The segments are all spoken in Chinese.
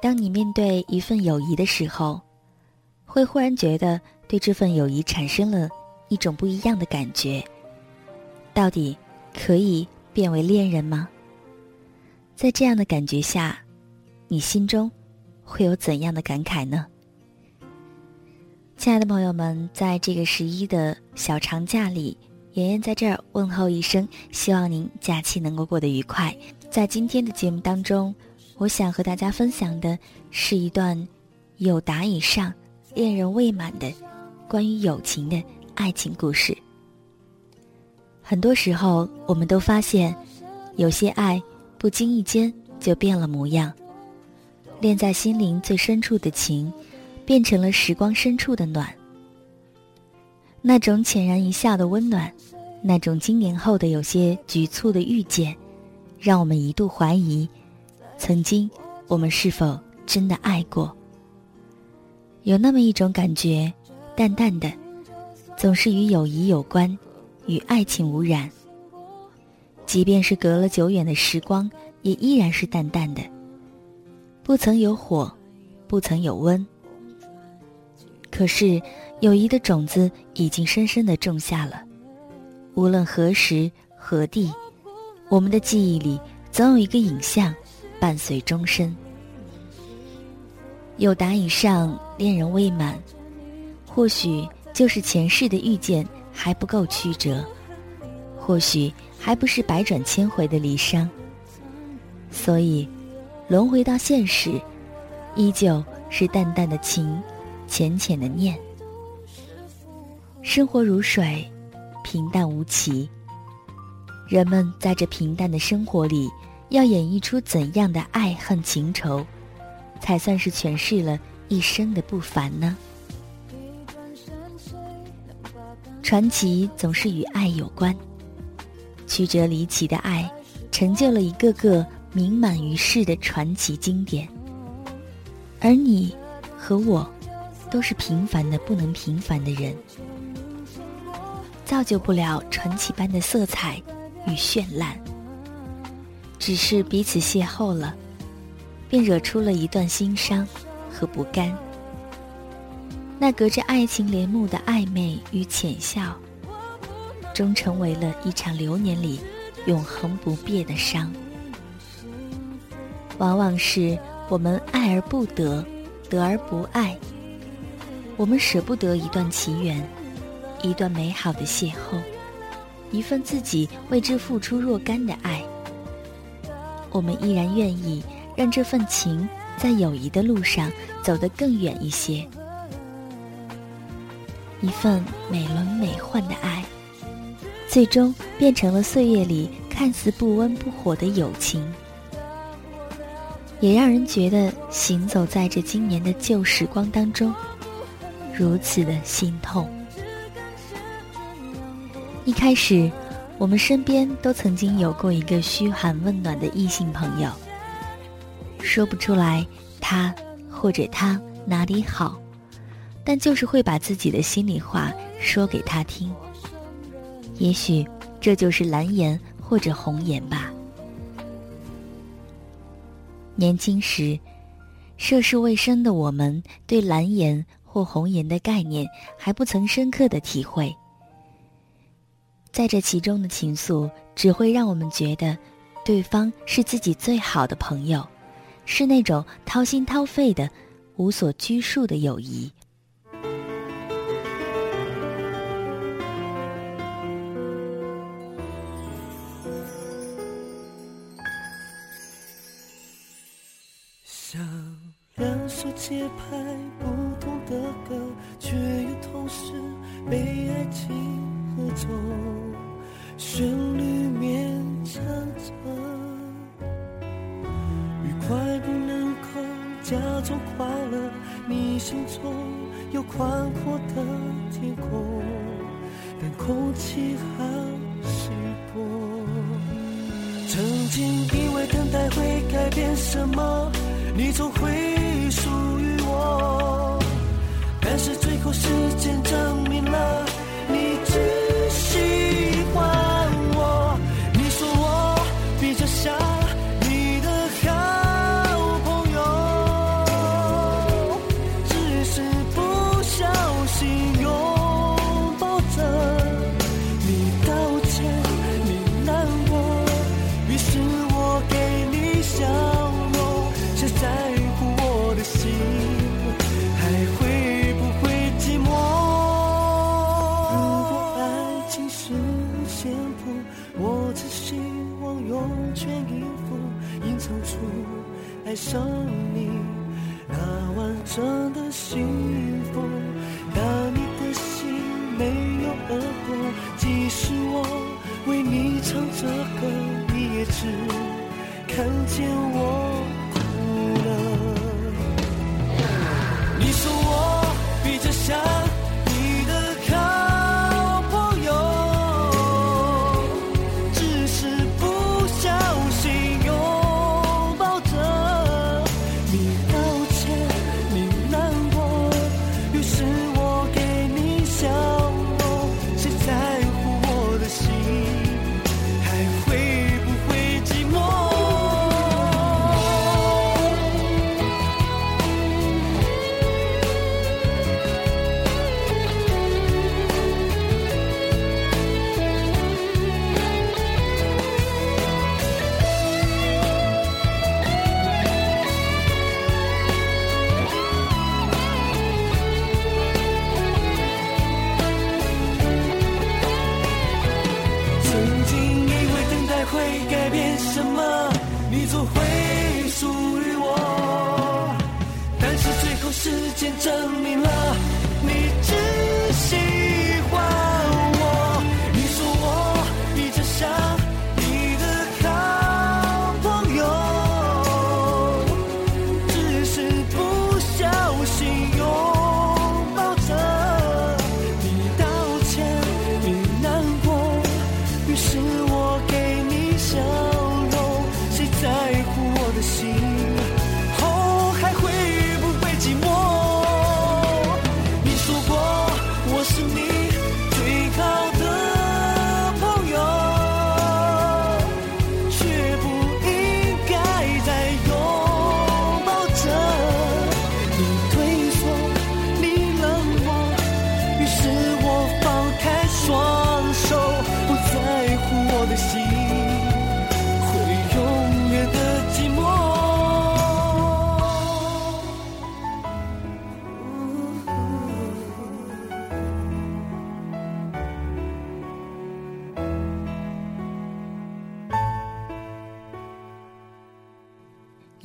当你面对一份友谊的时候，会忽然觉得对这份友谊产生了一种不一样的感觉。到底可以变为恋人吗？在这样的感觉下，你心中会有怎样的感慨呢？亲爱的朋友们，在这个十一的小长假里，妍妍在这儿问候一声，希望您假期能够过得愉快。在今天的节目当中。我想和大家分享的是一段有达以上、恋人未满的关于友情的爱情故事。很多时候，我们都发现，有些爱不经意间就变了模样，恋在心灵最深处的情，变成了时光深处的暖。那种浅然一笑的温暖，那种经年后的有些局促的遇见，让我们一度怀疑。曾经，我们是否真的爱过？有那么一种感觉，淡淡的，总是与友谊有关，与爱情无染。即便是隔了久远的时光，也依然是淡淡的，不曾有火，不曾有温。可是，友谊的种子已经深深的种下了。无论何时何地，我们的记忆里总有一个影像。伴随终身。有达以上，恋人未满，或许就是前世的遇见还不够曲折，或许还不是百转千回的离殇。所以，轮回到现实，依旧是淡淡的情，浅浅的念。生活如水，平淡无奇。人们在这平淡的生活里。要演绎出怎样的爱恨情仇，才算是诠释了一生的不凡呢？传奇总是与爱有关，曲折离奇的爱，成就了一个个名满于世的传奇经典。而你和我，都是平凡的不能平凡的人，造就不了传奇般的色彩与绚烂。只是彼此邂逅了，便惹出了一段心伤和不甘。那隔着爱情帘幕的暧昧与浅笑，终成为了一场流年里永恒不变的伤。往往是我们爱而不得，得而不爱。我们舍不得一段奇缘，一段美好的邂逅，一份自己为之付出若干的爱。我们依然愿意让这份情在友谊的路上走得更远一些，一份美轮美奂的爱，最终变成了岁月里看似不温不火的友情，也让人觉得行走在这今年的旧时光当中，如此的心痛。一开始。我们身边都曾经有过一个嘘寒问暖的异性朋友，说不出来他或者他哪里好，但就是会把自己的心里话说给他听。也许这就是蓝颜或者红颜吧。年轻时，涉世未深的我们，对蓝颜或红颜的概念还不曾深刻的体会。在这其中的情愫，只会让我们觉得，对方是自己最好的朋友，是那种掏心掏肺的、无所拘束的友谊。像两首节拍不同的歌，却又同时被爱情歌奏，旋律勉强着。愉快不能够假装快乐，你心中有宽阔的天空，但空气好稀薄。曾经以为等待会改变什么，你总会属于我。但是最后时间证明了。只真的幸福。但你的心没有耳朵，即使我为你唱着歌，你也只看见我时间证明了，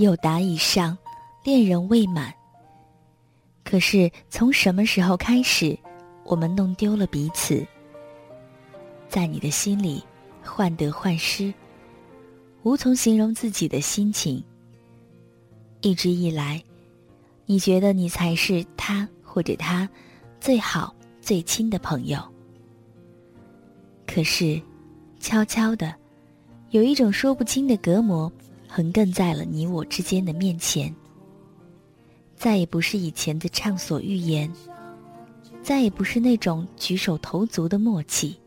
有答以上，恋人未满。可是从什么时候开始，我们弄丢了彼此？在你的心里患得患失，无从形容自己的心情。一直以来，你觉得你才是他或者他最好最亲的朋友。可是，悄悄的，有一种说不清的隔膜横亘在了你我之间的面前。再也不是以前的畅所欲言，再也不是那种举手投足的默契。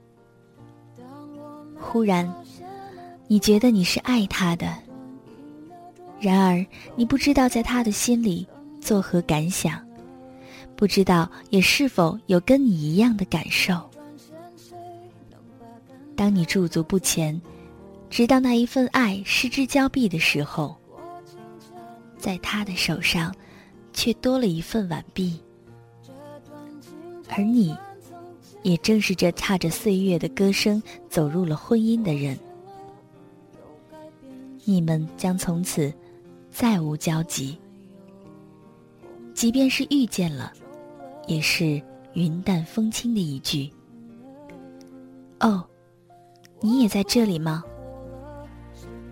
忽然，你觉得你是爱他的，然而你不知道在他的心里作何感想，不知道也是否有跟你一样的感受。当你驻足不前，直到那一份爱失之交臂的时候，在他的手上。却多了一份晚毕，而你，也正是这踏着岁月的歌声走入了婚姻的人。你们将从此再无交集，即便是遇见了，也是云淡风轻的一句：“哦，你也在这里吗？”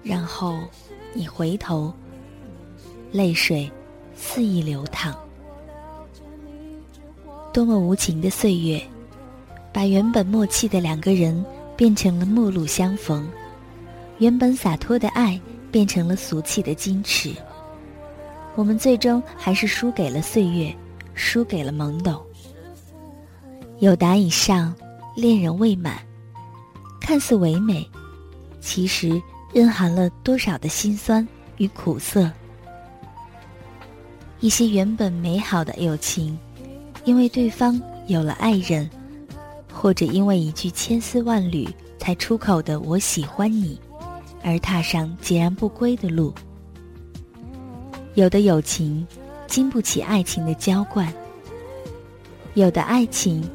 然后你回头，泪水。肆意流淌。多么无情的岁月，把原本默契的两个人变成了陌路相逢，原本洒脱的爱变成了俗气的矜持。我们最终还是输给了岁月，输给了懵懂。有达以上，恋人未满，看似唯美，其实蕴含了多少的辛酸与苦涩。一些原本美好的友情，因为对方有了爱人，或者因为一句千丝万缕才出口的“我喜欢你”，而踏上截然不归的路。有的友情经不起爱情的浇灌，有的爱情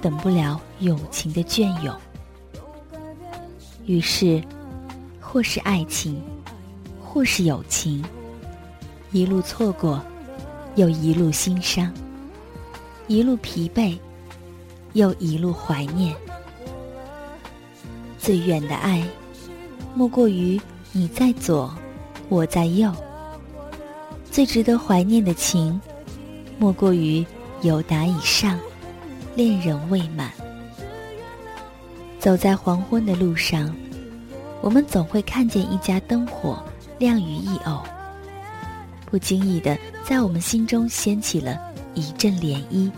等不了友情的隽永，于是，或是爱情，或是友情，一路错过，又一路心伤，一路疲惫，又一路怀念。最远的爱，莫过于你在左，我在右。最值得怀念的情，莫过于有达以上，恋人未满。走在黄昏的路上，我们总会看见一家灯火亮于一偶，不经意的在我们心中掀起了一阵涟漪。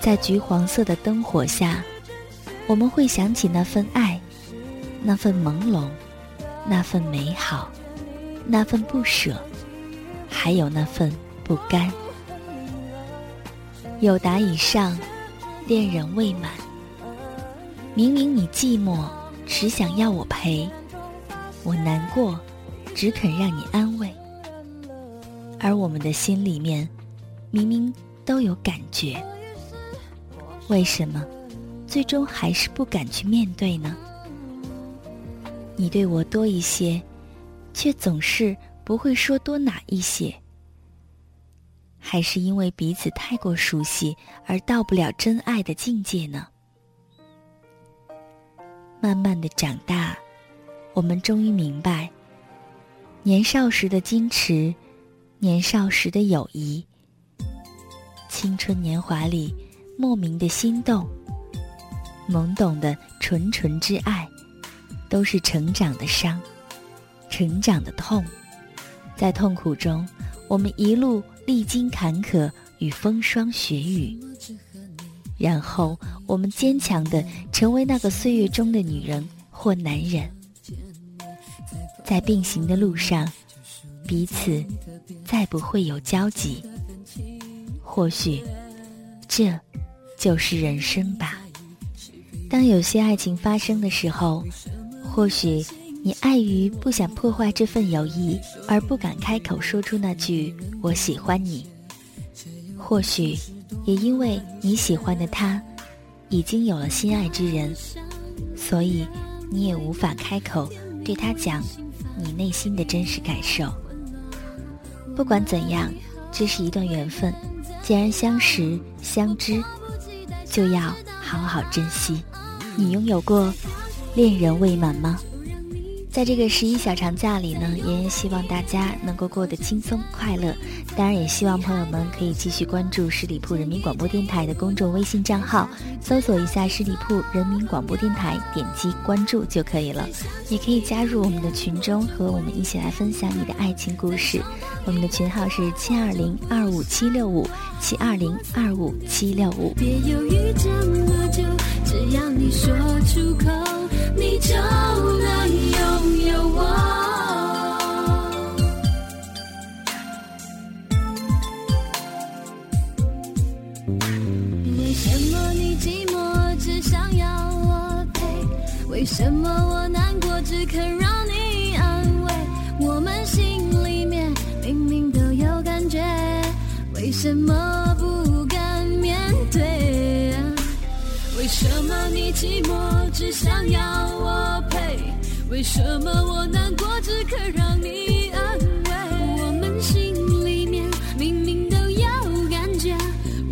在橘黄色的灯火下，我们会想起那份爱，那份朦胧，那份美好。那份不舍，还有那份不甘。有达以上，恋人未满。明明你寂寞，只想要我陪；我难过，只肯让你安慰。而我们的心里面，明明都有感觉，为什么最终还是不敢去面对呢？你对我多一些。却总是不会说多哪一些，还是因为彼此太过熟悉而到不了真爱的境界呢？慢慢的长大，我们终于明白，年少时的矜持，年少时的友谊，青春年华里莫名的心动，懵懂的纯纯之爱，都是成长的伤。成长的痛，在痛苦中，我们一路历经坎坷与风霜雪雨，然后我们坚强的成为那个岁月中的女人或男人，在并行的路上，彼此再不会有交集。或许，这就是人生吧。当有些爱情发生的时候，或许。你碍于不想破坏这份友谊，而不敢开口说出那句“我喜欢你”。或许也因为你喜欢的他，已经有了心爱之人，所以你也无法开口对他讲你内心的真实感受。不管怎样，这是一段缘分，既然相识相知，就要好好珍惜。你拥有过恋人未满吗？在这个十一小长假里呢，妍妍希望大家能够过得轻松快乐。当然，也希望朋友们可以继续关注十里铺人民广播电台的公众微信账号，搜索一下十里铺人民广播电台，点击关注就可以了。也可以加入我们的群中，和我们一起来分享你的爱情故事。我们的群号是七二零二五七六五七二零二五七六五。别犹豫这么久，只要你说出口，你就能拥有我。为什么你寂寞只想要我陪？为什么我难过只肯让你安慰？我们心里面明明都有感觉，为什么什么你寂寞只想要我陪？为什么我难过只肯让你安慰？我们心里面明明都有感觉，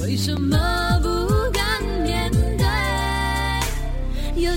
为什么不敢面对？有